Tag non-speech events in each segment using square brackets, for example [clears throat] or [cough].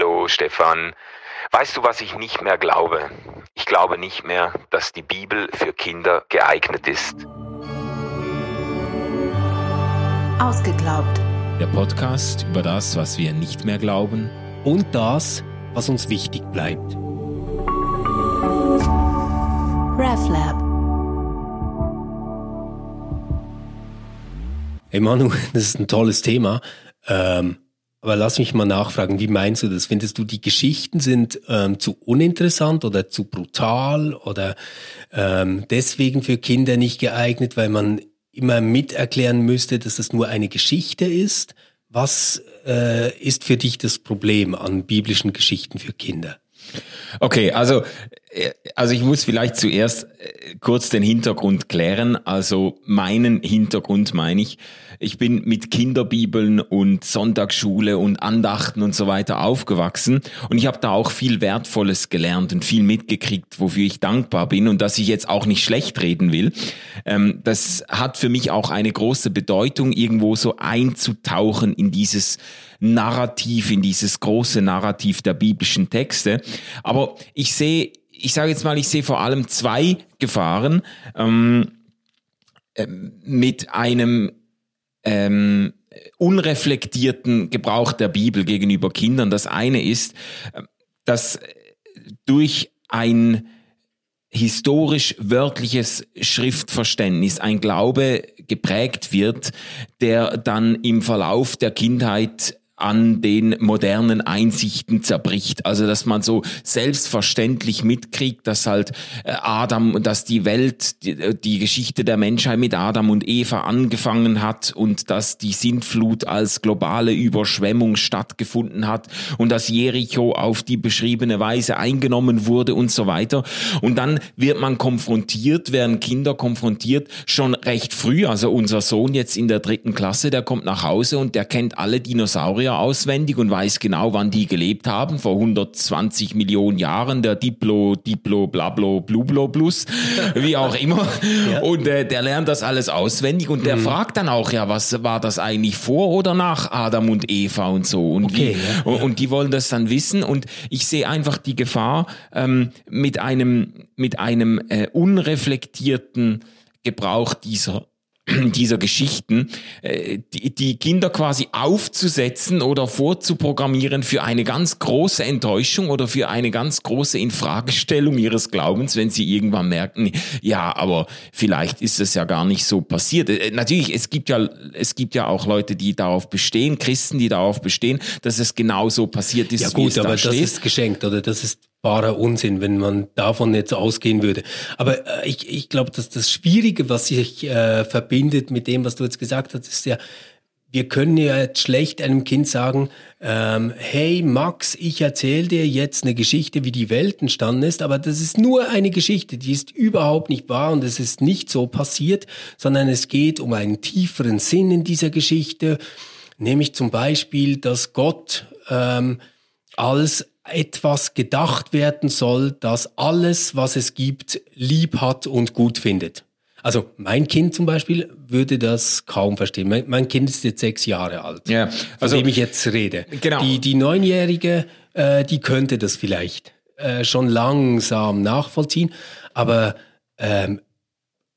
Hallo Stefan. Weißt du, was ich nicht mehr glaube? Ich glaube nicht mehr, dass die Bibel für Kinder geeignet ist. Ausgeglaubt. Der Podcast über das, was wir nicht mehr glauben und das, was uns wichtig bleibt. RefLab. Hey Manu, [laughs] das ist ein tolles Thema. Ähm, aber lass mich mal nachfragen, wie meinst du das? Findest du, die Geschichten sind ähm, zu uninteressant oder zu brutal oder ähm, deswegen für Kinder nicht geeignet, weil man immer miterklären müsste, dass es nur eine Geschichte ist? Was äh, ist für dich das Problem an biblischen Geschichten für Kinder? Okay, also, äh, also ich muss vielleicht zuerst äh, kurz den Hintergrund klären. Also meinen Hintergrund meine ich. Ich bin mit Kinderbibeln und Sonntagsschule und Andachten und so weiter aufgewachsen und ich habe da auch viel Wertvolles gelernt und viel mitgekriegt, wofür ich dankbar bin und dass ich jetzt auch nicht schlecht reden will. Ähm, das hat für mich auch eine große Bedeutung, irgendwo so einzutauchen in dieses Narrativ, in dieses große Narrativ der biblischen Texte. Aber ich sehe, ich sage jetzt mal, ich sehe vor allem zwei Gefahren ähm, äh, mit einem ähm, unreflektierten Gebrauch der Bibel gegenüber Kindern. Das eine ist, äh, dass durch ein historisch wörtliches Schriftverständnis ein Glaube geprägt wird, der dann im Verlauf der Kindheit an den modernen Einsichten zerbricht. Also dass man so selbstverständlich mitkriegt, dass halt äh, Adam, dass die Welt, äh, die Geschichte der Menschheit mit Adam und Eva angefangen hat und dass die Sintflut als globale Überschwemmung stattgefunden hat und dass Jericho auf die beschriebene Weise eingenommen wurde und so weiter. Und dann wird man konfrontiert, werden Kinder konfrontiert, schon recht früh. Also unser Sohn jetzt in der dritten Klasse, der kommt nach Hause und der kennt alle Dinosaurier Dinosaurier auswendig und weiß genau, wann die gelebt haben, vor 120 Millionen Jahren, der Diplo, Diplo, Blablo, Blublo, Plus, [laughs] wie auch immer. ja. Und äh, der lernt das alles auswendig und der mhm. fragt dann auch, ja, was war das eigentlich vor oder nach Adam und Eva und so. Und, okay, wie, ja, ja. und die wollen das dann wissen und ich sehe einfach die Gefahr ähm, mit einem, mit einem äh, unreflektierten Gebrauch dieser [clears throat] dieser Geschichten, äh, die, die Kinder quasi aufzusetzen oder vorzuprogrammieren für eine ganz große Enttäuschung oder für eine ganz große Infragestellung ihres Glaubens, wenn sie irgendwann merken, ja, aber vielleicht ist es ja gar nicht so passiert. Äh, natürlich, es gibt ja, es gibt ja auch Leute, die darauf bestehen, Christen, die darauf bestehen, dass es genau so passiert ist. Ja gut, aber da das ist geschenkt oder das ist barer Unsinn, wenn man davon jetzt ausgehen würde. Aber äh, ich, ich glaube, dass das Schwierige, was sich äh, verbindet mit dem, was du jetzt gesagt hast, ist ja, wir können ja jetzt schlecht einem Kind sagen, ähm, hey Max, ich erzähle dir jetzt eine Geschichte, wie die Welt entstanden ist, aber das ist nur eine Geschichte, die ist überhaupt nicht wahr und es ist nicht so passiert, sondern es geht um einen tieferen Sinn in dieser Geschichte, nämlich zum Beispiel, dass Gott ähm, als etwas gedacht werden soll, das alles, was es gibt, lieb hat und gut findet. Also mein Kind zum Beispiel würde das kaum verstehen. Mein, mein Kind ist jetzt sechs Jahre alt, ja, also, von dem ich jetzt rede. Genau. Die, die Neunjährige, äh, die könnte das vielleicht äh, schon langsam nachvollziehen, aber ähm,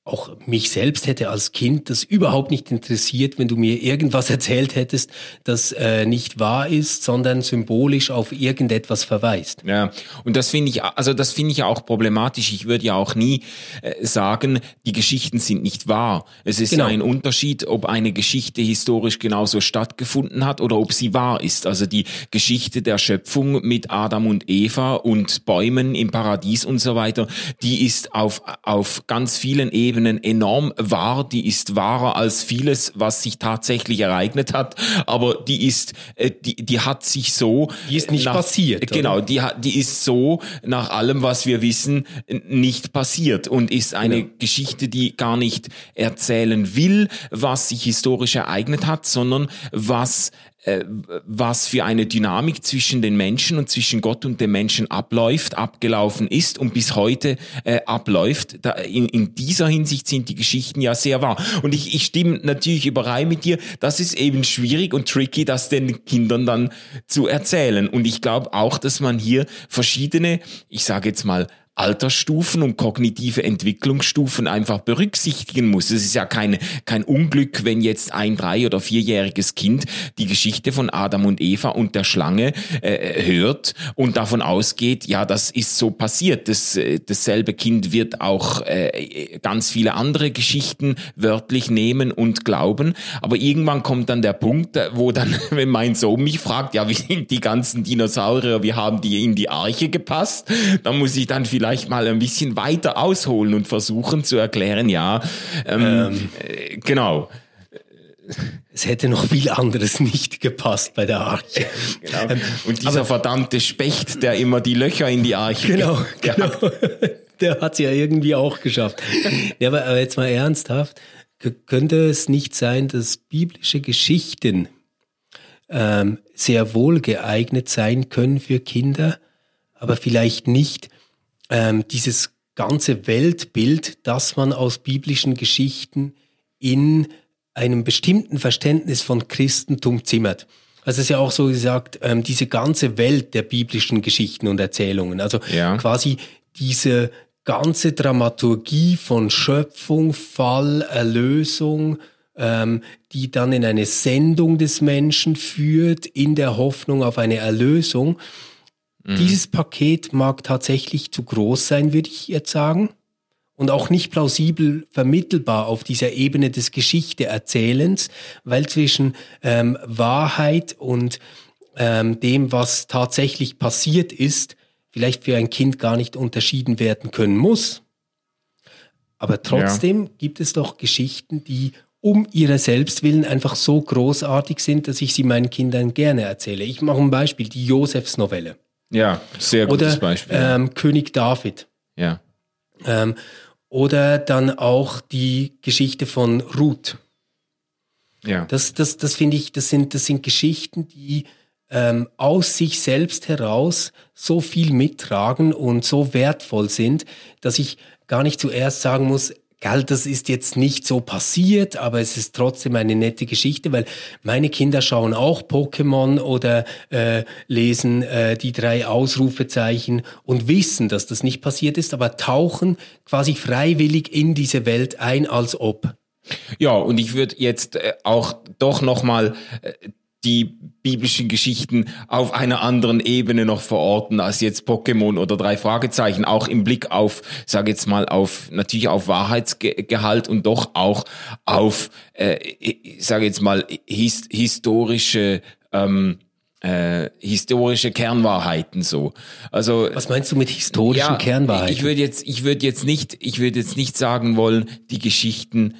auch mich selbst hätte als Kind das überhaupt nicht interessiert, wenn du mir irgendwas [laughs] erzählt hättest, das äh, nicht wahr ist, sondern symbolisch auf irgendetwas verweist. Ja, und das finde ich, also das finde ich ja auch problematisch. Ich würde ja auch nie äh, sagen, die Geschichten sind nicht wahr. Es ist genau. ja ein Unterschied, ob eine Geschichte historisch genauso stattgefunden hat oder ob sie wahr ist. Also die Geschichte der Schöpfung mit Adam und Eva und Bäumen im Paradies und so weiter, die ist auf, auf ganz vielen Ebenen Ebenen enorm wahr. Die ist wahrer als vieles, was sich tatsächlich ereignet hat. Aber die ist, äh, die, die hat sich so. Die ist nicht nach, passiert. Genau, die hat, die ist so nach allem, was wir wissen, nicht passiert und ist eine ja. Geschichte, die gar nicht erzählen will, was sich historisch ereignet hat, sondern was äh, was für eine Dynamik zwischen den Menschen und zwischen Gott und dem Menschen abläuft, abgelaufen ist und bis heute äh, abläuft. Da, in, in dieser Hinsicht sind die Geschichten ja sehr wahr. Und ich, ich stimme natürlich überein mit dir, das ist eben schwierig und tricky, das den Kindern dann zu erzählen. Und ich glaube auch, dass man hier verschiedene, ich sage jetzt mal, Altersstufen und kognitive Entwicklungsstufen einfach berücksichtigen muss. Es ist ja keine, kein Unglück, wenn jetzt ein drei- oder vierjähriges Kind die Geschichte von Adam und Eva und der Schlange äh, hört und davon ausgeht, ja, das ist so passiert. Das, äh, dasselbe Kind wird auch äh, ganz viele andere Geschichten wörtlich nehmen und glauben. Aber irgendwann kommt dann der Punkt, wo dann, [laughs] wenn mein Sohn mich fragt, ja, wie sind die ganzen Dinosaurier, wie haben die in die Arche gepasst, dann muss ich dann vielleicht vielleicht mal ein bisschen weiter ausholen und versuchen zu erklären, ja, ähm, ähm. Äh, genau. Es hätte noch viel anderes nicht gepasst bei der Arche. [laughs] Genau. Ähm, und dieser Aber, verdammte Specht, der immer die Löcher in die Arche Genau, [laughs] genau. [laughs] Der hat es ja irgendwie auch geschafft. Ja, aber jetzt mal ernsthaft. Könnte es nicht sein, dass biblische Geschichten ähm, sehr wohl geeignet sein können für Kinder, aber vielleicht nicht ähm, dieses ganze Weltbild, das man aus biblischen Geschichten in einem bestimmten Verständnis von Christentum zimmert. Also es ist ja auch so gesagt, ähm, diese ganze Welt der biblischen Geschichten und Erzählungen, also ja. quasi diese ganze Dramaturgie von Schöpfung, Fall, Erlösung, ähm, die dann in eine Sendung des Menschen führt, in der Hoffnung auf eine Erlösung. Mhm. Dieses Paket mag tatsächlich zu groß sein, würde ich jetzt sagen. Und auch nicht plausibel vermittelbar auf dieser Ebene des Geschichteerzählens, weil zwischen ähm, Wahrheit und ähm, dem, was tatsächlich passiert ist, vielleicht für ein Kind gar nicht unterschieden werden können muss. Aber trotzdem ja. gibt es doch Geschichten, die um ihrer Selbstwillen einfach so großartig sind, dass ich sie meinen Kindern gerne erzähle. Ich mache ein Beispiel, die Josefs Novelle. Ja, sehr gutes oder, Beispiel. Ähm, König David. Ja. Ähm, oder dann auch die Geschichte von Ruth. Ja. Das, das, das finde ich, das sind, das sind Geschichten, die ähm, aus sich selbst heraus so viel mittragen und so wertvoll sind, dass ich gar nicht zuerst sagen muss, Gell, das ist jetzt nicht so passiert, aber es ist trotzdem eine nette Geschichte, weil meine Kinder schauen auch Pokémon oder äh, lesen äh, die drei Ausrufezeichen und wissen, dass das nicht passiert ist, aber tauchen quasi freiwillig in diese Welt ein, als ob. Ja, und ich würde jetzt äh, auch doch nochmal äh, die biblischen Geschichten auf einer anderen Ebene noch verorten als jetzt Pokémon oder drei Fragezeichen, auch im Blick auf, sage jetzt mal, auf natürlich auf Wahrheitsgehalt und doch auch auf, äh, sage jetzt mal, his, historische ähm, äh, historische Kernwahrheiten so. Also was meinst du mit historischen ja, Kernwahrheiten? Ich würde jetzt ich würde jetzt nicht ich würde jetzt nicht sagen wollen, die Geschichten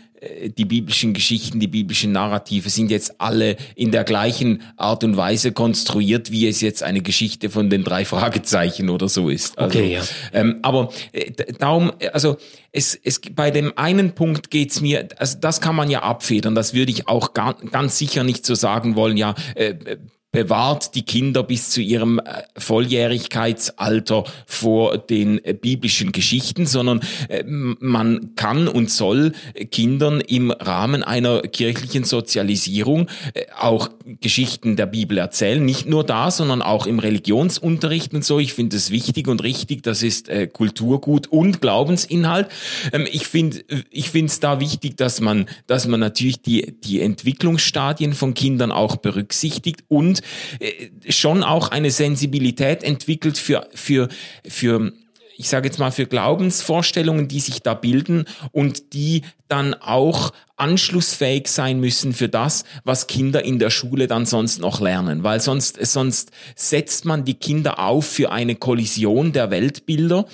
die biblischen Geschichten, die biblischen Narrative sind jetzt alle in der gleichen Art und Weise konstruiert, wie es jetzt eine Geschichte von den drei Fragezeichen oder so ist. Also, okay, ja. Ähm, aber äh, darum, also es, es bei dem einen Punkt geht's mir, also das kann man ja abfedern, das würde ich auch gar, ganz sicher nicht so sagen wollen, ja, äh, bewahrt die Kinder bis zu ihrem äh, Volljährigkeitsalter vor den äh, biblischen Geschichten, sondern äh, man kann und soll Kindern im Rahmen einer kirchlichen Sozialisierung auch Geschichten der Bibel erzählen. Nicht nur da, sondern auch im Religionsunterricht und so. Ich finde es wichtig und richtig. Das ist Kulturgut und Glaubensinhalt. Ähm, ich finde, ich finde es da wichtig, dass man, dass man natürlich die, die Entwicklungsstadien von Kindern auch berücksichtigt und schon auch eine Sensibilität entwickelt für, für, für ich sage jetzt mal, für Glaubensvorstellungen, die sich da bilden und die dann auch anschlussfähig sein müssen für das, was Kinder in der Schule dann sonst noch lernen. Weil sonst, sonst setzt man die Kinder auf für eine Kollision der Weltbilder.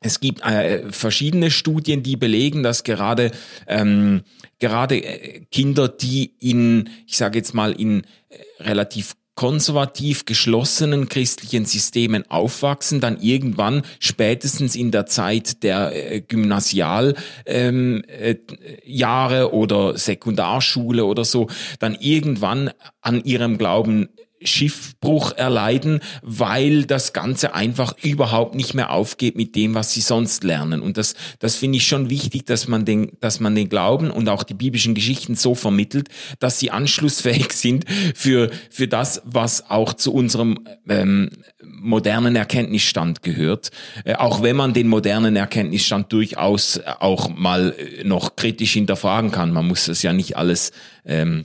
Es gibt äh, verschiedene Studien, die belegen, dass gerade ähm, gerade äh, Kinder, die in, ich sage jetzt mal, in äh, relativ konservativ geschlossenen christlichen Systemen aufwachsen, dann irgendwann spätestens in der Zeit der äh, Gymnasialjahre ähm, äh, oder Sekundarschule oder so, dann irgendwann an ihrem Glauben Schiffbruch erleiden, weil das Ganze einfach überhaupt nicht mehr aufgeht mit dem, was sie sonst lernen. Und das, das finde ich schon wichtig, dass man den, dass man den Glauben und auch die biblischen Geschichten so vermittelt, dass sie anschlussfähig sind für, für das, was auch zu unserem ähm, modernen Erkenntnisstand gehört. Äh, auch wenn man den modernen Erkenntnisstand durchaus auch mal noch kritisch hinterfragen kann. Man muss das ja nicht alles ähm,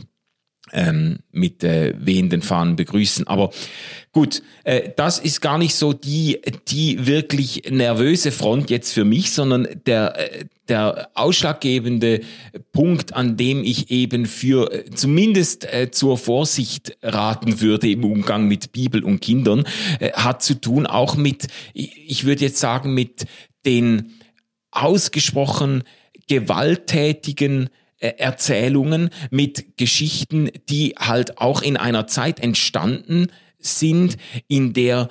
ähm, mit äh, wehenden Fahnen begrüßen. Aber gut, äh, das ist gar nicht so die, die wirklich nervöse Front jetzt für mich, sondern der, äh, der ausschlaggebende Punkt, an dem ich eben für äh, zumindest äh, zur Vorsicht raten würde im Umgang mit Bibel und Kindern, äh, hat zu tun auch mit, ich würde jetzt sagen, mit den ausgesprochen gewalttätigen Erzählungen mit Geschichten, die halt auch in einer Zeit entstanden sind, in der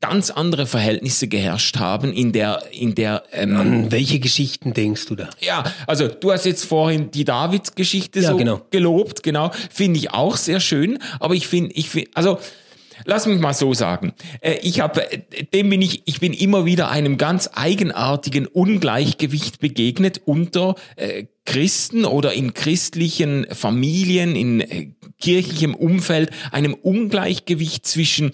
ganz andere Verhältnisse geherrscht haben, in der, in der. Ähm, An welche Geschichten denkst du da? Ja, also du hast jetzt vorhin die Davids-Geschichte ja, so genau. gelobt, genau, finde ich auch sehr schön. Aber ich finde, ich finde, also Lass mich mal so sagen. Äh, ich habe, dem bin ich, ich bin immer wieder einem ganz eigenartigen Ungleichgewicht begegnet unter äh, Christen oder in christlichen Familien, in äh, kirchlichem Umfeld, einem Ungleichgewicht zwischen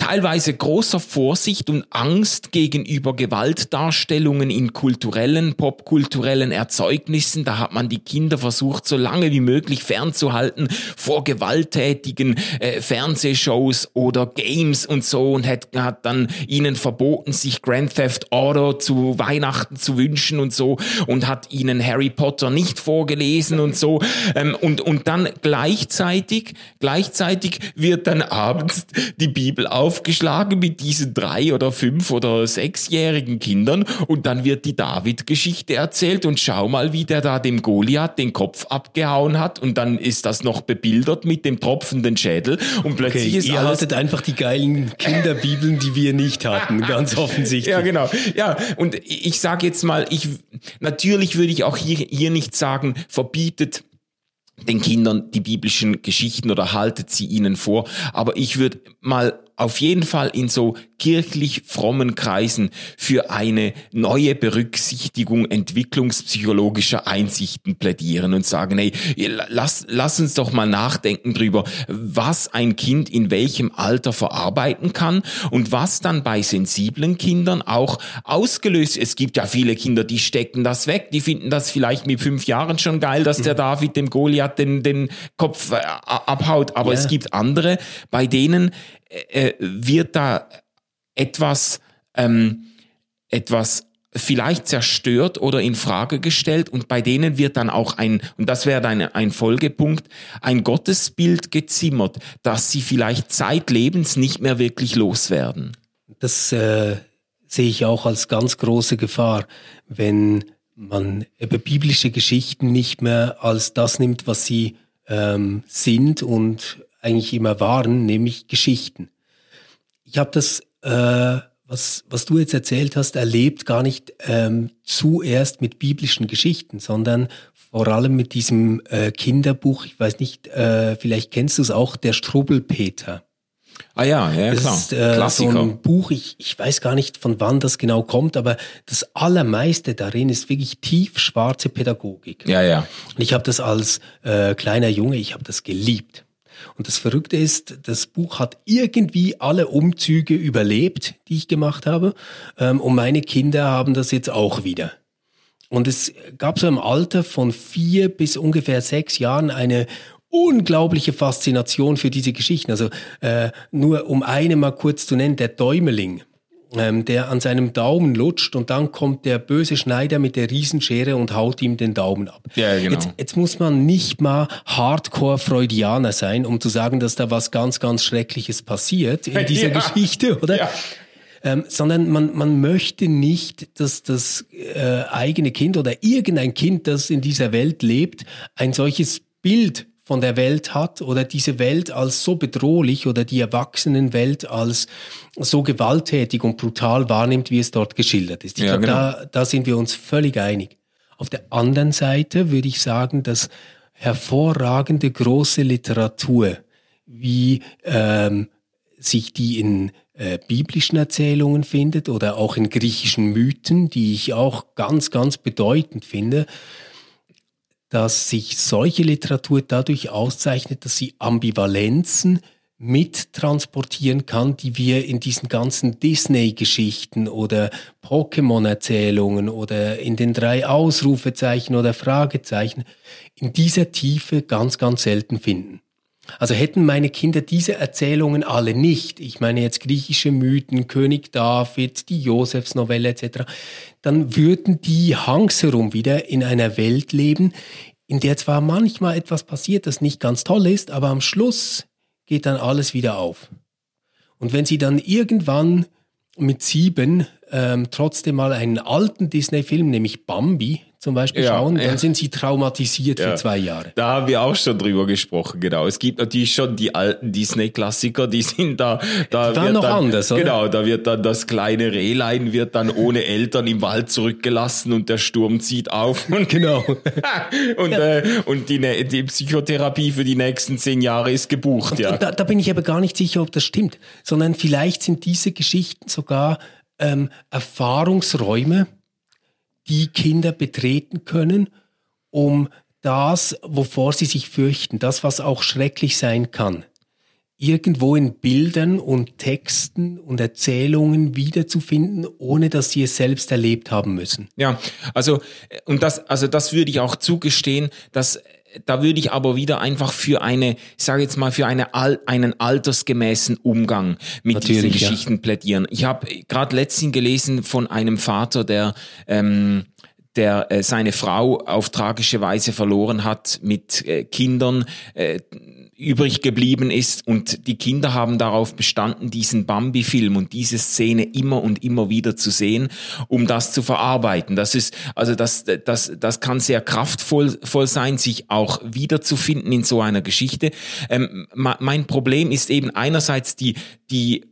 teilweise großer Vorsicht und Angst gegenüber Gewaltdarstellungen in kulturellen, popkulturellen Erzeugnissen. Da hat man die Kinder versucht, so lange wie möglich fernzuhalten vor gewalttätigen äh, Fernsehshows oder Games und so und hat, hat dann ihnen verboten, sich Grand Theft Auto zu Weihnachten zu wünschen und so und hat ihnen Harry Potter nicht vorgelesen und so. Ähm, und, und dann gleichzeitig, gleichzeitig wird dann abends die Bibel auf aufgeschlagen mit diesen drei oder fünf oder sechsjährigen Kindern und dann wird die David-Geschichte erzählt und schau mal, wie der da dem Goliath den Kopf abgehauen hat und dann ist das noch bebildert mit dem tropfenden Schädel und plötzlich okay, ist ihr alles... hattet einfach die geilen Kinderbibeln, die wir nicht hatten, [laughs] ganz offensichtlich. ja, genau. Ja, und ich sage jetzt mal, ich natürlich würde ich auch hier, hier nicht sagen, verbietet den Kindern die biblischen Geschichten oder haltet sie ihnen vor. Aber ich würde mal auf jeden Fall in so kirchlich frommen Kreisen für eine neue Berücksichtigung entwicklungspsychologischer Einsichten plädieren und sagen, hey, lass, lass uns doch mal nachdenken drüber, was ein Kind in welchem Alter verarbeiten kann und was dann bei sensiblen Kindern auch ausgelöst. Es gibt ja viele Kinder, die stecken das weg, die finden das vielleicht mit fünf Jahren schon geil, dass der mhm. David dem Goliath den, den Kopf äh, abhaut, aber yeah. es gibt andere, bei denen äh, wird da etwas, ähm, etwas vielleicht zerstört oder in Frage gestellt und bei denen wird dann auch ein, und das wäre dann ein Folgepunkt, ein Gottesbild gezimmert, dass sie vielleicht zeitlebens nicht mehr wirklich loswerden. Das äh, sehe ich auch als ganz große Gefahr, wenn man über biblische Geschichten nicht mehr als das nimmt, was sie ähm, sind und eigentlich immer waren, nämlich Geschichten. Ich habe das, äh, was, was du jetzt erzählt hast, erlebt gar nicht ähm, zuerst mit biblischen Geschichten, sondern vor allem mit diesem äh, Kinderbuch, ich weiß nicht, äh, vielleicht kennst du es auch, der Strubbelpeter. Ah ja, ja das klar. Ist, äh, Klassiker. So ein Buch, ich, ich weiß gar nicht, von wann das genau kommt, aber das Allermeiste darin ist wirklich tiefschwarze Pädagogik. Ja, ja. Und ich habe das als äh, kleiner Junge, ich habe das geliebt. Und das Verrückte ist, das Buch hat irgendwie alle Umzüge überlebt, die ich gemacht habe. Ähm, und meine Kinder haben das jetzt auch wieder. Und es gab so im Alter von vier bis ungefähr sechs Jahren eine unglaubliche Faszination für diese Geschichten. Also äh, nur um eine mal kurz zu nennen, der Däumeling ähm, der an seinem Daumen lutscht und dann kommt der böse Schneider mit der Riesenschere und haut ihm den Daumen ab. Ja, genau. Jetzt, jetzt muss man nicht mal Hardcore-Freudianer sein, um zu sagen, dass da was ganz, ganz Schreckliches passiert in dieser [laughs] ja. Geschichte, oder? Ja. Ähm, sondern man, man möchte nicht, dass das äh, eigene Kind oder irgendein Kind, das in dieser Welt lebt, ein solches Bild von der Welt hat oder diese Welt als so bedrohlich oder die Erwachsenenwelt als so gewalttätig und brutal wahrnimmt, wie es dort geschildert ist. Ich Ja, glaube, genau. da, da sind wir uns völlig einig. Auf der anderen Seite würde ich sagen, dass hervorragende große Literatur, wie ähm, sich die in äh, biblischen Erzählungen findet oder auch in griechischen Mythen, die ich auch ganz, ganz bedeutend finde, dass sich solche Literatur dadurch auszeichnet, dass sie Ambivalenzen mittransportieren kann, die wir in diesen ganzen Disney-Geschichten oder Pokémon-Erzählungen oder in den drei Ausrufezeichen oder Fragezeichen in dieser Tiefe ganz, ganz selten finden. Also hätten meine Kinder diese Erzählungen alle nicht, ich meine jetzt griechische Mythen, König David, die Josefsnovelle etc., dann würden die hangsherum wieder in einer Welt leben, in der zwar manchmal etwas passiert, das nicht ganz toll ist, aber am Schluss geht dann alles wieder auf. Und wenn sie dann irgendwann mit sieben ähm, trotzdem mal einen alten Disney-Film, nämlich Bambi zum Beispiel, Ja, schauen, ja. dann sind sie traumatisiert Ja. für zwei Jahre. Da haben wir auch schon drüber gesprochen, genau. Es gibt natürlich schon die alten Disney-Klassiker, die sind da. da wird noch dann, anders, oder? Genau, da wird dann das kleine Rehlein wird dann ohne Eltern im Wald zurückgelassen und der Sturm zieht auf und Genau. [laughs] und, äh, und die, die Psychotherapie für die nächsten zehn Jahre ist gebucht, ja. Da, da bin ich aber gar nicht sicher, ob das stimmt, sondern vielleicht sind diese Geschichten sogar ähm, Erfahrungsräume, die Kinder betreten können, um das, wovor sie sich fürchten, das, was auch schrecklich sein kann, irgendwo in Bildern und Texten und Erzählungen wiederzufinden, ohne dass sie es selbst erlebt haben müssen. Ja, also und das, also das würde ich auch zugestehen, dass da würde ich aber wieder einfach für eine, ich sage jetzt mal, für eine, einen altersgemäßen Umgang mit diesen Natürlich, ja. Geschichten plädieren. Ich habe gerade letztens gelesen von einem Vater, der ähm, der äh, seine Frau auf tragische Weise verloren hat, mit äh, Kindern äh, übrig geblieben ist und die Kinder haben darauf bestanden, diesen Bambi-Film und diese Szene immer und immer wieder zu sehen, um das zu verarbeiten. Das ist, also das, das, das kann sehr kraftvoll voll sein, sich auch wiederzufinden in so einer Geschichte. Ähm, mein Problem ist eben einerseits die, die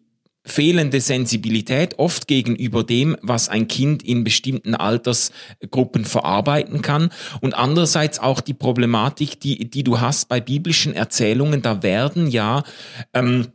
fehlende Sensibilität oft gegenüber dem, was ein Kind in bestimmten Altersgruppen verarbeiten kann. Und andererseits auch die Problematik, die, die du hast bei biblischen Erzählungen, da werden ja ähm,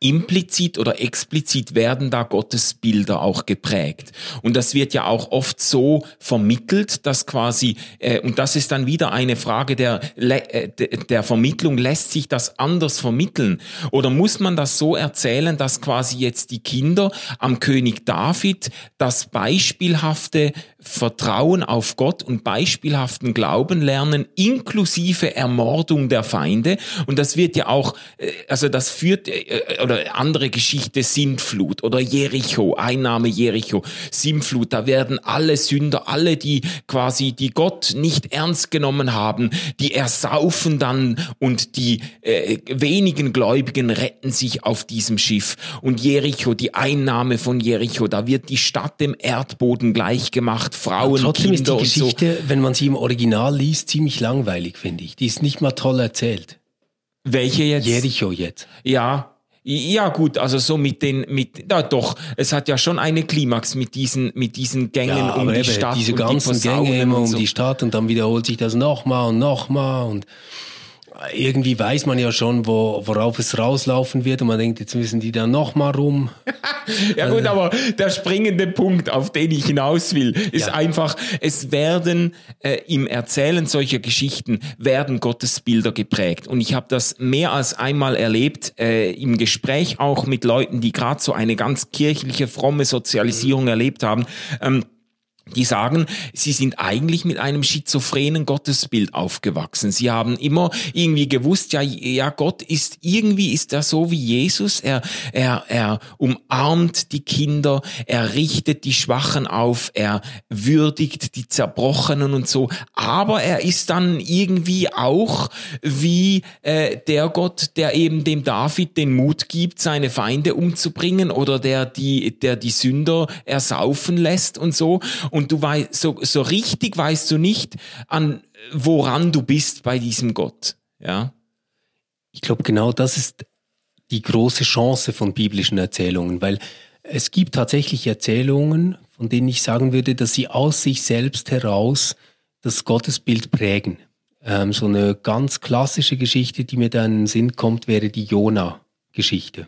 implizit oder explizit werden da Gottes Bilder auch geprägt. Und das wird ja auch oft so vermittelt, dass quasi, äh, und das ist dann wieder eine Frage der, äh, de- der Vermittlung, lässt sich das anders vermitteln? Oder muss man das so erzählen, dass quasi jetzt die Kinder am König David das beispielhafte Vertrauen auf Gott und beispielhaften Glauben lernen, inklusive Ermordung der Feinde. Und das wird ja auch, äh, also das führt, äh, oder andere Geschichte, Sintflut oder Jericho, Einnahme Jericho, Sintflut, da werden alle Sünder, alle, die quasi, die Gott nicht ernst genommen haben, die ersaufen dann und die äh, wenigen Gläubigen retten sich auf diesem Schiff. Und Jericho, die Einnahme von Jericho, da wird die Stadt dem Erdboden gleichgemacht, Frauen, Trotzdem ist die Kinder und so. Geschichte, wenn man sie im Original liest, ziemlich langweilig, finde ich. Die ist nicht mal toll erzählt. Welche jetzt? Jericho jetzt. Ja. Ja, gut, also so mit den, mit, ja doch, es hat ja schon eine Klimax mit diesen, mit diesen Gängen Ja, um die eben, Stadt. diese und die ganzen Posaunen Gänge immer um so. die Stadt und dann wiederholt sich das nochmal und nochmal und irgendwie weiß man ja schon, wo, worauf es rauslaufen wird und man denkt, jetzt müssen die da nochmal rum. [laughs] Ja gut, aber der springende Punkt, auf den ich hinaus will, ist Ja. einfach, es werden äh, im Erzählen solcher Geschichten werden Gottesbilder geprägt. Und ich habe das mehr als einmal erlebt, äh, im Gespräch auch mit Leuten, die gerade so eine ganz kirchliche, fromme Sozialisierung erlebt haben. Ähm, die sagen, sie sind eigentlich mit einem schizophrenen Gottesbild aufgewachsen. Sie haben immer irgendwie gewusst, ja, ja, Gott ist irgendwie ist er so wie Jesus. Er, er, er umarmt die Kinder, er richtet die Schwachen auf, er würdigt die Zerbrochenen und so. Aber er ist dann irgendwie auch wie äh, der Gott, der eben dem David den Mut gibt, seine Feinde umzubringen oder der die, der die Sünder ersaufen lässt und so. Und du weißt, so, so richtig weißt du nicht, an woran du bist bei diesem Gott. Ja. Ich glaube, genau das ist die große Chance von biblischen Erzählungen, weil es gibt tatsächlich Erzählungen, von denen ich sagen würde, dass sie aus sich selbst heraus das Gottesbild prägen. Ähm, so eine ganz klassische Geschichte, die mir da in den Sinn kommt, wäre die Jona-Geschichte.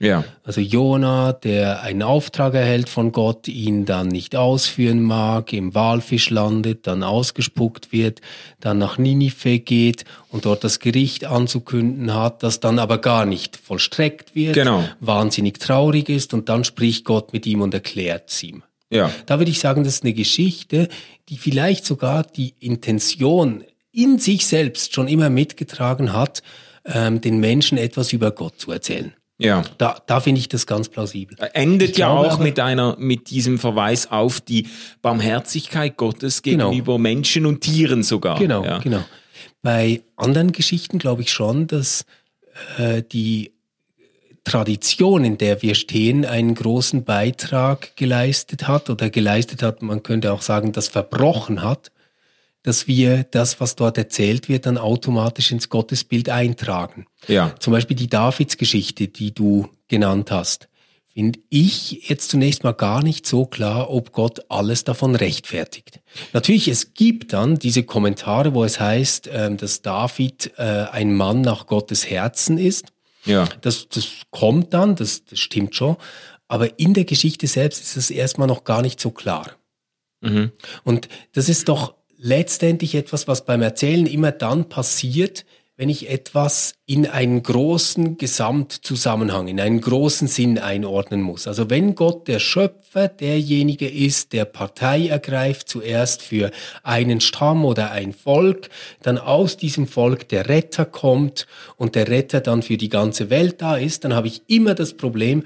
Ja. Also Jona, der einen Auftrag erhält von Gott, ihn dann nicht ausführen mag, im Walfisch landet, dann ausgespuckt wird, dann nach Ninive geht und dort das Gericht anzukünden hat, das dann aber gar nicht vollstreckt wird, Genau. wahnsinnig traurig ist und dann spricht Gott mit ihm und erklärt es ihm. Ja. Da würde ich sagen, das ist eine Geschichte, die vielleicht sogar die Intention in sich selbst schon immer mitgetragen hat, ähm, den Menschen etwas über Gott zu erzählen. Ja. Da, da finde ich das ganz plausibel. Endet Ich ja glaube auch mit einer, mit diesem Verweis auf die Barmherzigkeit Gottes Genau. gegenüber Menschen und Tieren sogar. Genau, ja. genau. Bei anderen Geschichten glaube ich schon, dass äh, die Tradition, in der wir stehen, einen großen Beitrag geleistet hat oder geleistet hat, man könnte auch sagen, das verbrochen hat, dass wir das, was dort erzählt wird, dann automatisch ins Gottesbild eintragen. Ja. Zum Beispiel die Davidsgeschichte, die du genannt hast, finde ich jetzt zunächst mal gar nicht so klar, ob Gott alles davon rechtfertigt. Natürlich, es gibt dann diese Kommentare, wo es heißt, ähm, dass David äh, ein Mann nach Gottes Herzen ist. Ja. Das, das kommt dann, das, das stimmt schon. Aber in der Geschichte selbst ist es erstmal noch gar nicht so klar. Mhm. Und das ist doch letztendlich etwas, was beim Erzählen immer dann passiert, wenn ich etwas in einen großen Gesamtzusammenhang, in einen großen Sinn einordnen muss. Also wenn Gott der Schöpfer derjenige ist, der Partei ergreift, zuerst für einen Stamm oder ein Volk, dann aus diesem Volk der Retter kommt und der Retter dann für die ganze Welt da ist, dann habe ich immer das Problem,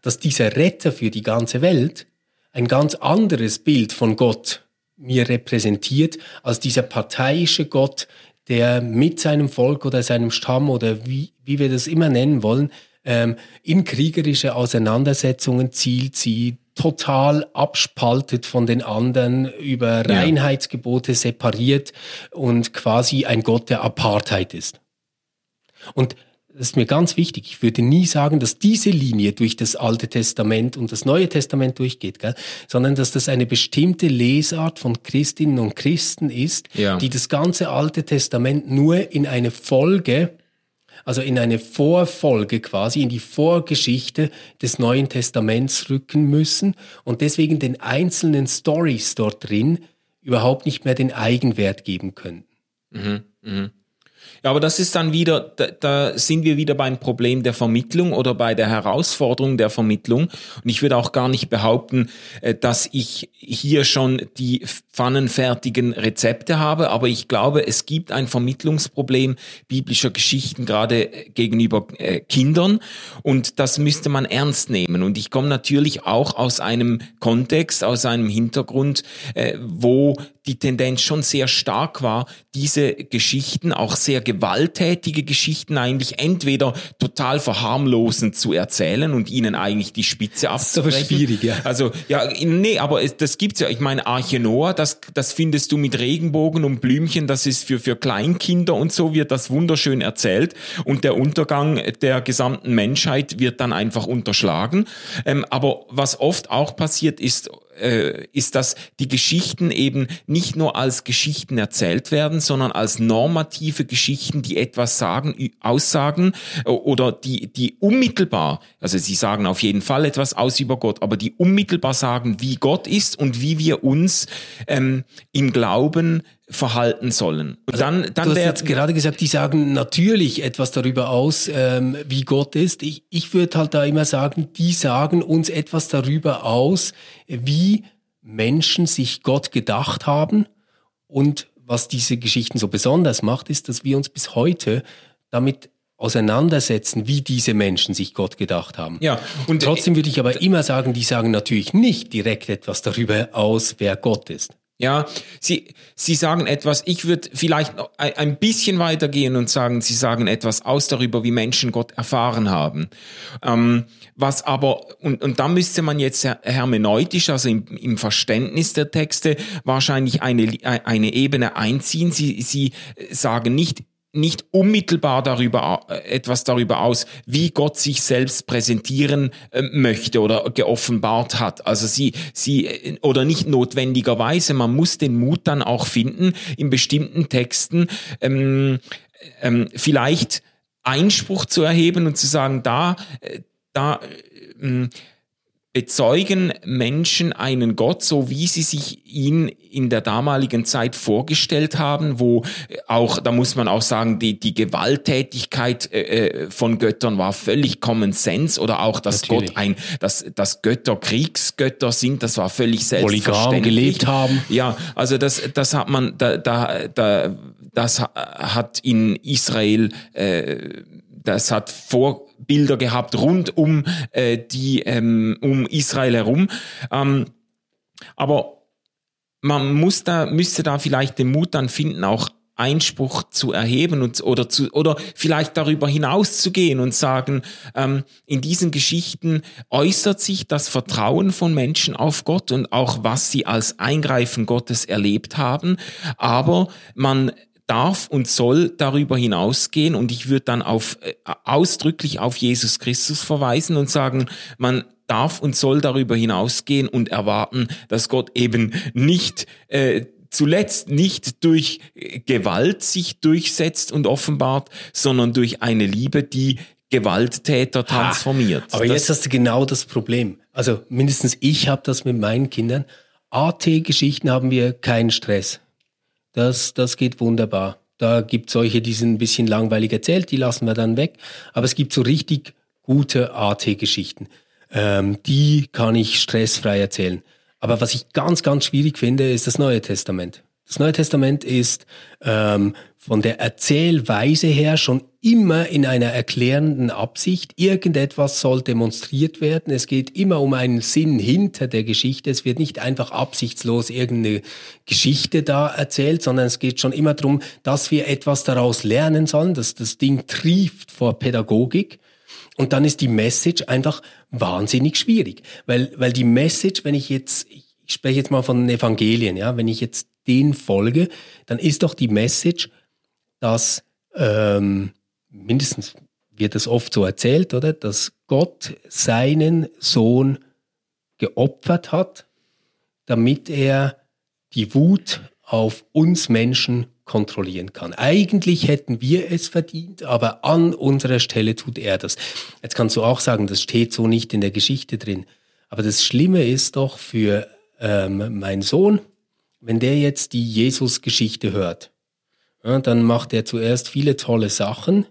dass dieser Retter für die ganze Welt ein ganz anderes Bild von Gott mir repräsentiert als dieser parteiische Gott, der mit seinem Volk oder seinem Stamm oder wie, wie wir das immer nennen wollen, ähm, in kriegerische Auseinandersetzungen zielt, sie total abspaltet von den anderen, über Ja. Reinheitsgebote separiert und quasi ein Gott der Apartheid ist. Und das ist mir ganz wichtig. Ich würde nie sagen, dass diese Linie durch das Alte Testament und das Neue Testament durchgeht, gell? sondern dass das eine bestimmte Lesart von Christinnen und Christen ist, Ja. die das ganze Alte Testament nur in eine Folge, also in eine Vorfolge quasi, in die Vorgeschichte des Neuen Testaments rücken müssen und deswegen den einzelnen Stories dort drin überhaupt nicht mehr den Eigenwert geben können. Ja, aber das ist dann wieder, da, da sind wir wieder beim Problem der Vermittlung oder bei der Herausforderung der Vermittlung. Und ich würde auch gar nicht behaupten, äh, dass ich hier schon die pfannenfertigen Rezepte habe, aber ich glaube, es gibt ein Vermittlungsproblem biblischer Geschichten gerade äh, gegenüber äh, Kindern und das müsste man ernst nehmen. Und ich komme natürlich auch aus einem Kontext, aus einem Hintergrund, wo die Tendenz schon sehr stark war, diese Geschichten, auch sehr gewalttätige Geschichten eigentlich entweder total verharmlosend zu erzählen und ihnen eigentlich die Spitze aber abzubrechen. schwierig, ja. Also, ja, nee, aber das gibt's ja. Ich meine, Arche Noah, das, das findest du mit Regenbogen und Blümchen, das ist für, für Kleinkinder und so wird das wunderschön erzählt. Und der Untergang der gesamten Menschheit wird dann einfach unterschlagen. Ähm, aber was oft auch passiert ist, äh, ist, dass die Geschichten eben nicht nur als Geschichten erzählt werden, sondern als normative Geschichten, die etwas sagen, aussagen äh, oder die, die unmittelbar, also sie sagen auf jeden Fall etwas aus über Gott, aber die unmittelbar sagen, wie Gott ist und wie wir uns ähm, im Glauben verhalten sollen. Und dann, Du dann hast wäre jetzt gerade gesagt, die sagen natürlich etwas darüber aus, ähm, wie Gott ist. Ich, ich würde halt da immer sagen, die sagen uns etwas darüber aus, wie Menschen sich Gott gedacht haben. Und was diese Geschichten so besonders macht, ist, dass wir uns bis heute damit auseinandersetzen, wie diese Menschen sich Gott gedacht haben. ja und Trotzdem würde ich aber immer sagen, die sagen natürlich nicht direkt etwas darüber aus, wer Gott ist. Ja, Sie, Sie sagen etwas, ich würde vielleicht noch ein, bisschen weitergehen und sagen, Sie sagen etwas aus darüber, wie Menschen Gott erfahren haben. Ähm, was aber, und, und da müsste man jetzt her- hermeneutisch, also im, im Verständnis der Texte, wahrscheinlich eine, eine Ebene einziehen. Sie, Sie sagen nicht, nicht unmittelbar darüber äh, etwas darüber aus, wie Gott sich selbst präsentieren äh, möchte oder geoffenbart hat. Also sie sie äh, oder nicht notwendigerweise. Man muss den Mut dann auch finden, in bestimmten Texten ähm, ähm, vielleicht Einspruch zu erheben und zu sagen, da da ähm, bezeugen Menschen einen Gott, so wie sie sich ihn in der damaligen Zeit vorgestellt haben, wo auch, da muss man auch sagen, die, die Gewalttätigkeit äh, äh von Göttern war völlig Common Sense oder auch, dass Natürlich. Gott ein, dass, dass Götter Kriegsgötter sind, das war völlig selbstverständlich. Polygam gelebt haben. Ja, also das, das hat man, da, da, da das hat in Israel, äh, das hat vor Bilder gehabt rund um äh, die ähm, um Israel herum. Ähm, aber man muss da müsste da vielleicht den Mut dann finden, auch Einspruch zu erheben und oder zu oder vielleicht darüber hinaus zu gehen und sagen, ähm, in diesen Geschichten äußert sich das Vertrauen von Menschen auf Gott und auch was sie als Eingreifen Gottes erlebt haben, aber man darf und soll darüber hinausgehen und ich würde dann auf äh, ausdrücklich auf Jesus Christus verweisen und sagen, man darf und soll darüber hinausgehen und erwarten, dass Gott eben nicht äh, zuletzt nicht durch Gewalt sich durchsetzt und offenbart, sondern durch eine Liebe, die Gewalttäter transformiert. Ha, aber das jetzt hast du genau das Problem. Also mindestens ich habe das mit meinen Kindern. AT-Geschichten haben wir keinen Stress. Das, das geht wunderbar. Da gibt solche, die sind ein bisschen langweilig erzählt, die lassen wir dann weg. Aber es gibt so richtig gute AT-Geschichten. Ähm, die kann ich stressfrei erzählen. Aber was ich ganz, ganz schwierig finde, ist das Neue Testament. Das Neue Testament ist ähm, von der Erzählweise her schon immer in einer erklärenden Absicht. Irgendetwas soll demonstriert werden. Es geht immer um einen Sinn hinter der Geschichte. Es wird nicht einfach absichtslos irgendeine Geschichte da erzählt, sondern es geht schon immer darum, dass wir etwas daraus lernen sollen, dass das Ding trieft vor Pädagogik. Und dann ist die Message einfach wahnsinnig schwierig, weil, weil die Message, wenn ich jetzt, ich spreche jetzt mal von den Evangelien, ja, wenn ich jetzt den folge, dann ist doch die Message, dass ähm, mindestens wird es oft so erzählt, oder, dass Gott seinen Sohn geopfert hat, damit er die Wut auf uns Menschen kontrollieren kann. Eigentlich hätten wir es verdient, aber an unserer Stelle tut er das. Jetzt kannst du auch sagen, das steht so nicht in der Geschichte drin. Aber das Schlimme ist doch für ähm, meinen Sohn, wenn der jetzt die Jesus-Geschichte hört, ja, dann macht er zuerst viele tolle Sachen,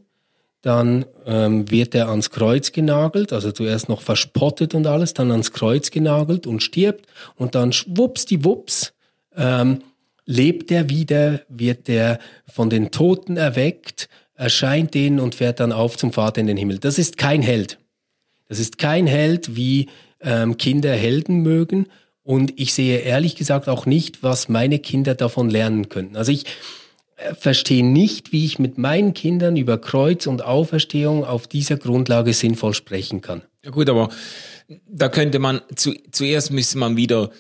dann ähm, wird er ans Kreuz genagelt, also zuerst noch verspottet und alles, dann ans Kreuz genagelt und stirbt und dann schwuppsdiwupps ähm, lebt er wieder, wird er von den Toten erweckt, erscheint denen und fährt dann auf zum Vater in den Himmel. Das ist kein Held. Das ist kein Held, wie ähm, Kinder Helden mögen. Und ich sehe ehrlich gesagt auch nicht, was meine Kinder davon lernen könnten. Also ich, verstehe nicht, wie ich mit meinen Kindern über Kreuz und Auferstehung auf dieser Grundlage sinnvoll sprechen kann. Ja gut, aber da könnte man zu, zuerst müsste man wieder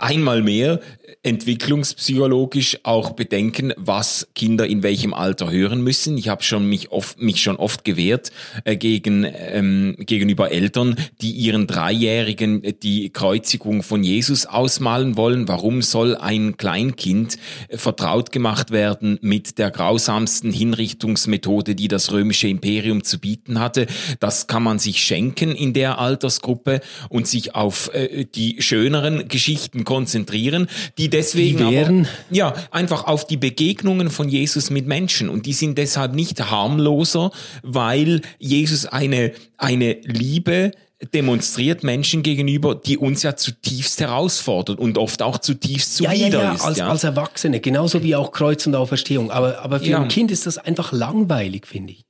einmal mehr entwicklungspsychologisch auch bedenken, was Kinder in welchem Alter hören müssen. Ich habe schon mich oft mich schon oft gewehrt äh, gegen ähm, gegenüber Eltern, die ihren Dreijährigen die Kreuzigung von Jesus ausmalen wollen. Warum soll ein Kleinkind äh, vertraut gemacht werden mit der grausamsten Hinrichtungsmethode, die das römische Imperium zu bieten hatte? Das kann man sich schenken in der Altersgruppe und sich auf äh, die schöneren Geschichten konzentrieren, die deswegen die aber, ja einfach auf die Begegnungen von Jesus mit Menschen und die sind deshalb nicht harmloser, weil Jesus eine eine Liebe demonstriert Menschen gegenüber, die uns ja zutiefst herausfordert und oft auch zutiefst zuwider ja, ja, ja, ist. Als, ja, als Erwachsene, genauso wie auch Kreuz und Auferstehung. Aber, aber für ja. ein Kind ist das einfach langweilig, finde ich.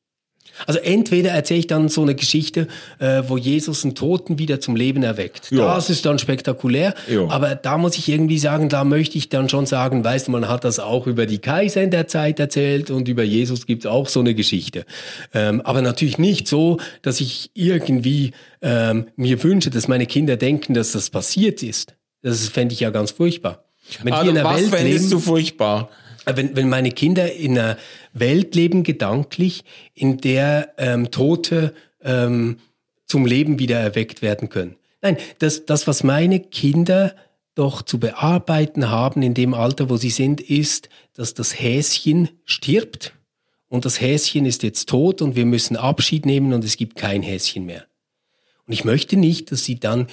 Also entweder erzähle ich dann so eine Geschichte, äh, wo Jesus einen Toten wieder zum Leben erweckt. Ja. Das ist dann spektakulär. Ja. Aber da muss ich irgendwie sagen, da möchte ich dann schon sagen, weißt du, man hat das auch über die Kaiser in der Zeit erzählt und über Jesus gibt's auch so eine Geschichte. Ähm, aber natürlich nicht so, dass ich irgendwie ähm, mir wünsche, dass meine Kinder denken, dass das passiert ist. Das fände ich ja ganz furchtbar. Wenn also, wir in der was leben, du furchtbar? Wenn, wenn meine Kinder in einer Welt leben, gedanklich, in der ähm, Tote ähm, zum Leben wieder erweckt werden können. Nein, das, das, was meine Kinder doch zu bearbeiten haben in dem Alter, wo sie sind, ist, dass das Häschen stirbt und das Häschen ist jetzt tot und wir müssen Abschied nehmen und es gibt kein Häschen mehr. Und ich möchte nicht, dass sie dann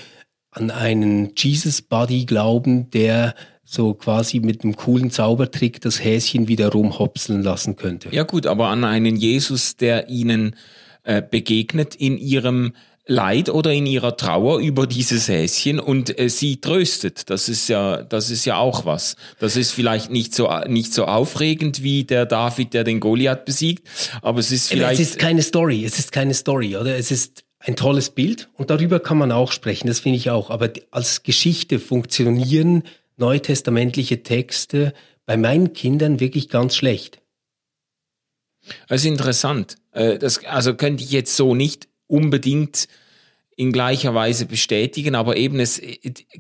an einen Jesus Buddy glauben, der so quasi mit einem coolen Zaubertrick das Häschen wieder rumhopseln lassen könnte. Ja gut, aber an einen Jesus, der ihnen äh, begegnet in ihrem Leid oder in ihrer Trauer über dieses Häschen und äh, sie tröstet. Das ist ja, das ist ja auch was. Das ist vielleicht nicht so nicht so aufregend wie der David, der den Goliath besiegt, aber es ist vielleicht. Es ist keine Story. Es ist keine Story, oder? Es ist ein tolles Bild und darüber kann man auch sprechen. Das finde ich auch. Aber als Geschichte funktionieren neutestamentliche Texte bei meinen Kindern wirklich ganz schlecht. Das ist interessant. Äh, das, also könnte ich jetzt so nicht unbedingt in gleicher Weise bestätigen, aber eben es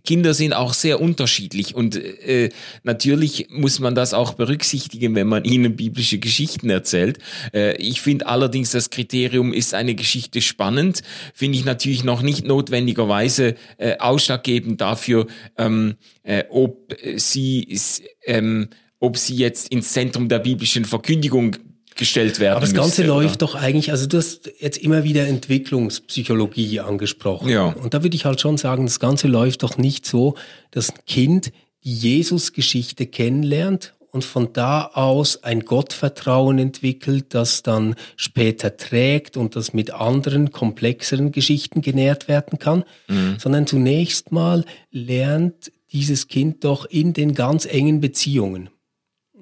Kinder sind auch sehr unterschiedlich. Und äh, natürlich muss man das auch berücksichtigen, wenn man ihnen biblische Geschichten erzählt. Äh, ich finde allerdings das Kriterium ist eine Geschichte spannend, finde ich natürlich noch nicht notwendigerweise äh, ausschlaggebend dafür, ähm, äh, ob sie ähm, ob sie jetzt ins Zentrum der biblischen Verkündigung gestellt werden. Aber das Ganze müsste, läuft oder? doch eigentlich, also du hast jetzt immer wieder Entwicklungspsychologie angesprochen. Ja. Und da würde ich halt schon sagen, das Ganze läuft doch nicht so, dass ein Kind die Jesus-Geschichte kennenlernt und von da aus ein Gottvertrauen entwickelt, das dann später trägt und das mit anderen komplexeren Geschichten genährt werden kann, mhm. sondern zunächst mal lernt dieses Kind doch in den ganz engen Beziehungen,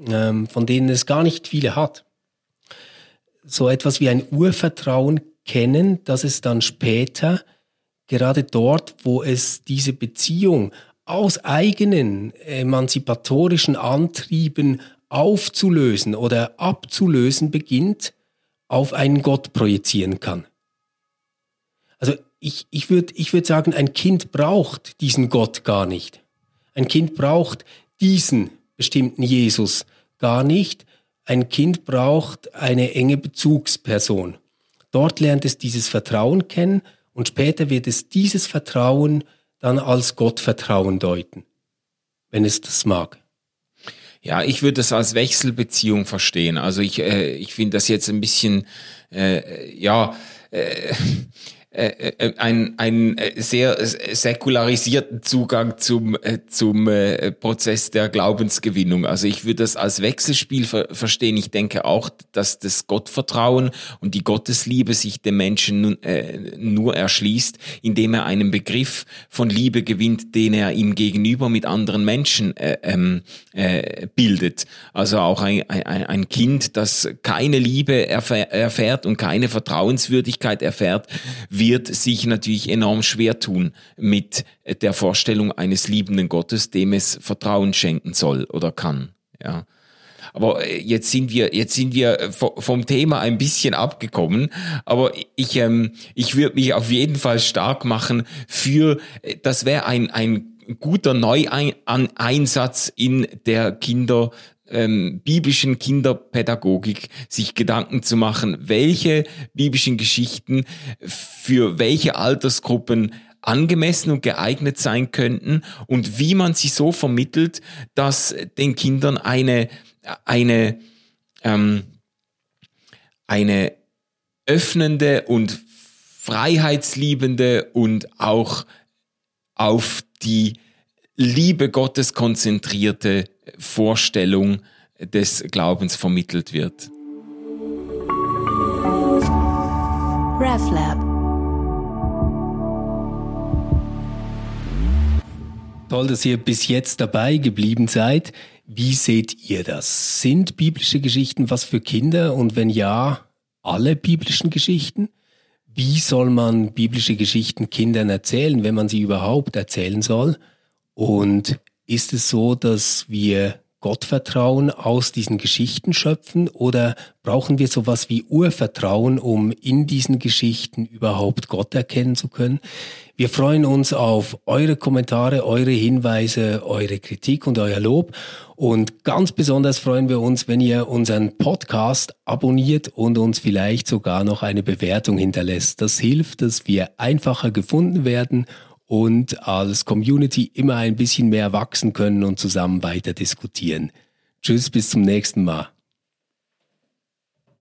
ähm, von denen es gar nicht viele hat, so etwas wie ein Urvertrauen kennen, dass es dann später, gerade dort, wo es diese Beziehung aus eigenen emanzipatorischen Antrieben aufzulösen oder abzulösen beginnt, auf einen Gott projizieren kann. Also ich, ich würde ich würd sagen, ein Kind braucht diesen Gott gar nicht. Ein Kind braucht diesen bestimmten Jesus gar nicht, ein Kind braucht eine enge Bezugsperson. Dort lernt es dieses Vertrauen kennen und später wird es dieses Vertrauen dann als Gottvertrauen deuten, wenn es das mag. Ja, ich würde das als Wechselbeziehung verstehen. Also ich, äh, ich finde das jetzt ein bisschen, äh, ja, äh, äh, äh, ein, ein äh, sehr säkularisierten Zugang zum, zum Prozess der Glaubensgewinnung. Also ich würde das als Wechselspiel ver verstehen. Ich denke auch, dass das Gottvertrauen und die Gottesliebe sich dem Menschen nun, äh, nur erschließt, indem er einen Begriff von Liebe gewinnt, den er ihm gegenüber mit anderen Menschen äh, ähm, äh, bildet. Also auch ein, ein, ein Kind, das keine Liebe erfährt und keine Vertrauenswürdigkeit erfährt, wie wird sich natürlich enorm schwer tun mit der Vorstellung eines liebenden Gottes, dem es Vertrauen schenken soll oder kann. Ja. Aber äh, jetzt sind wir, jetzt sind wir äh, vom Thema ein bisschen abgekommen. Aber ich, ähm, ich würde mich auf jeden Fall stark machen für, äh, das wäre ein, ein guter Neueinsatz in der Kinder, ähm, biblischen Kinderpädagogik sich Gedanken zu machen, welche biblischen Geschichten für welche Altersgruppen angemessen und geeignet sein könnten und wie man sie so vermittelt, dass den Kindern eine, eine, ähm, eine öffnende und freiheitsliebende und auch auf die Liebe Gottes konzentrierte Vorstellung des Glaubens vermittelt wird. RefLab. Toll, dass ihr bis jetzt dabei geblieben seid. Wie seht ihr das? Sind biblische Geschichten was für Kinder? Und wenn ja, alle biblischen Geschichten? Wie soll man biblische Geschichten Kindern erzählen, wenn man sie überhaupt erzählen soll? Und ist es so, dass wir Gottvertrauen aus diesen Geschichten schöpfen oder brauchen wir sowas wie Urvertrauen, um in diesen Geschichten überhaupt Gott erkennen zu können? Wir freuen uns auf eure Kommentare, eure Hinweise, eure Kritik und euer Lob. Und ganz besonders freuen wir uns, wenn ihr unseren Podcast abonniert und uns vielleicht sogar noch eine Bewertung hinterlässt. Das hilft, dass wir einfacher gefunden werden und als Community immer ein bisschen mehr wachsen können und zusammen weiter diskutieren. Tschüss, bis zum nächsten Mal.